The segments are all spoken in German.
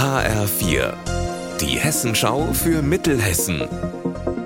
HR4, die Hessenschau für Mittelhessen.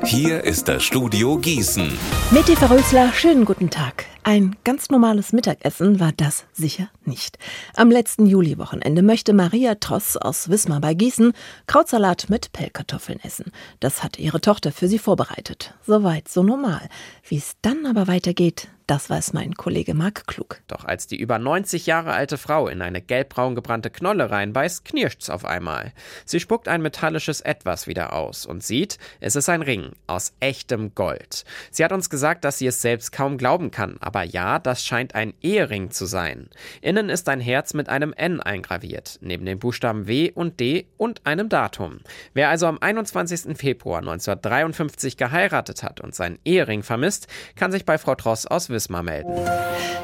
Hier ist das Studio Gießen. Mit Eva Rösler, schönen guten Tag. Ein ganz normales Mittagessen war das sicher nicht. Am letzten Juliwochenende möchte Maria Tross aus Wismar bei Gießen Krautsalat mit Pellkartoffeln essen. Das hat ihre Tochter für sie vorbereitet. Soweit, so normal. Wie es dann aber weitergeht, das weiß mein Kollege Marc Klug. Doch als die über 90 Jahre alte Frau in eine gelbbraun gebrannte Knolle reinbeißt, knirscht's auf einmal. Sie spuckt ein metallisches Etwas wieder aus und sieht, es ist ein Ring aus echtem Gold. Sie hat uns gesagt, dass sie es selbst kaum glauben kann, aber ja, das scheint ein Ehering zu sein. Innen ist ein Herz mit einem N eingraviert, neben den Buchstaben W und D und einem Datum. Wer also am 21. Februar 1953 geheiratet hat und seinen Ehering vermisst, kann sich bei Frau Tross aus Wismar melden.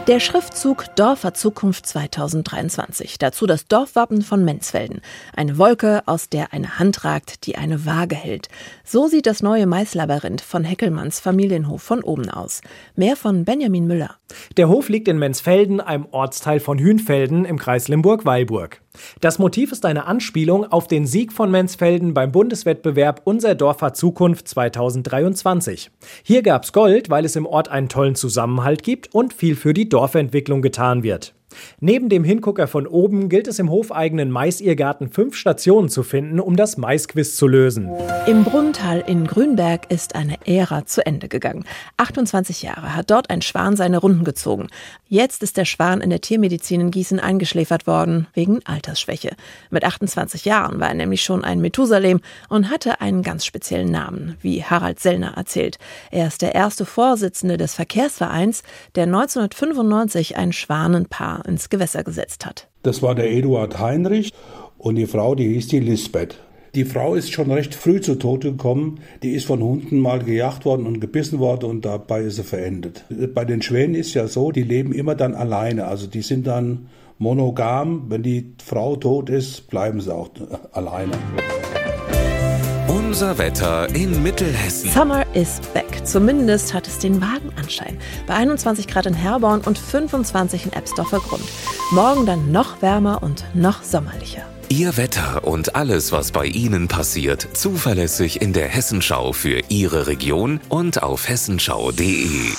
Der Schriftzug Dorfer Zukunft 2023. Dazu das Dorfwappen von Menzfelden. Eine Wolke, aus der eine Hand ragt, die eine Waage hält. So sieht das neue Maislabyrinth von Heckelmanns Familienhof von oben aus. Mehr von Benjamin Müller. Der Hof liegt in Menzfelden, einem Ortsteil von Hünfelden im Kreis Limburg-Weilburg. Das Motiv ist eine Anspielung auf den Sieg von Menzfelden beim Bundeswettbewerb Unser Dorf hat Zukunft 2023. Hier gab's Gold, weil es im Ort einen tollen Zusammenhalt gibt und viel für die Dorfentwicklung getan wird. Neben dem Hingucker von oben gilt es im hofeigenen Maisirrgarten fünf Stationen zu finden, um das Maisquiz zu lösen. Im Brunntal in Grünberg ist eine Ära zu Ende gegangen. 28 Jahre hat dort ein Schwan seine Runden gezogen. Jetzt ist der Schwan in der Tiermedizin in Gießen eingeschläfert worden, wegen Altersschwäche. Mit 28 Jahren war er nämlich schon ein Methusalem und hatte einen ganz speziellen Namen, wie Harald Sellner erzählt. Er ist der erste Vorsitzende des Verkehrsvereins, der 1995 ein Schwanenpaar ins Gewässer gesetzt hat. Das war der Eduard Heinrich und die Frau, die hieß die Lisbeth. Die Frau ist schon recht früh zu Tode gekommen. Die ist von Hunden mal gejagt worden und gebissen worden und dabei ist sie verendet. Bei den Schwänen ist ja so, die leben immer dann alleine. Also die sind dann monogam. Wenn die Frau tot ist, bleiben sie auch alleine. Unser Wetter in Mittelhessen. Summer is back. Zumindest hat es den Wagenanschein. Bei 21 Grad in Herborn und 25 in Ebsdorfer Grund. Morgen dann noch wärmer und noch sommerlicher. Ihr Wetter und alles, was bei Ihnen passiert, zuverlässig in der Hessenschau für Ihre Region und auf hessenschau.de.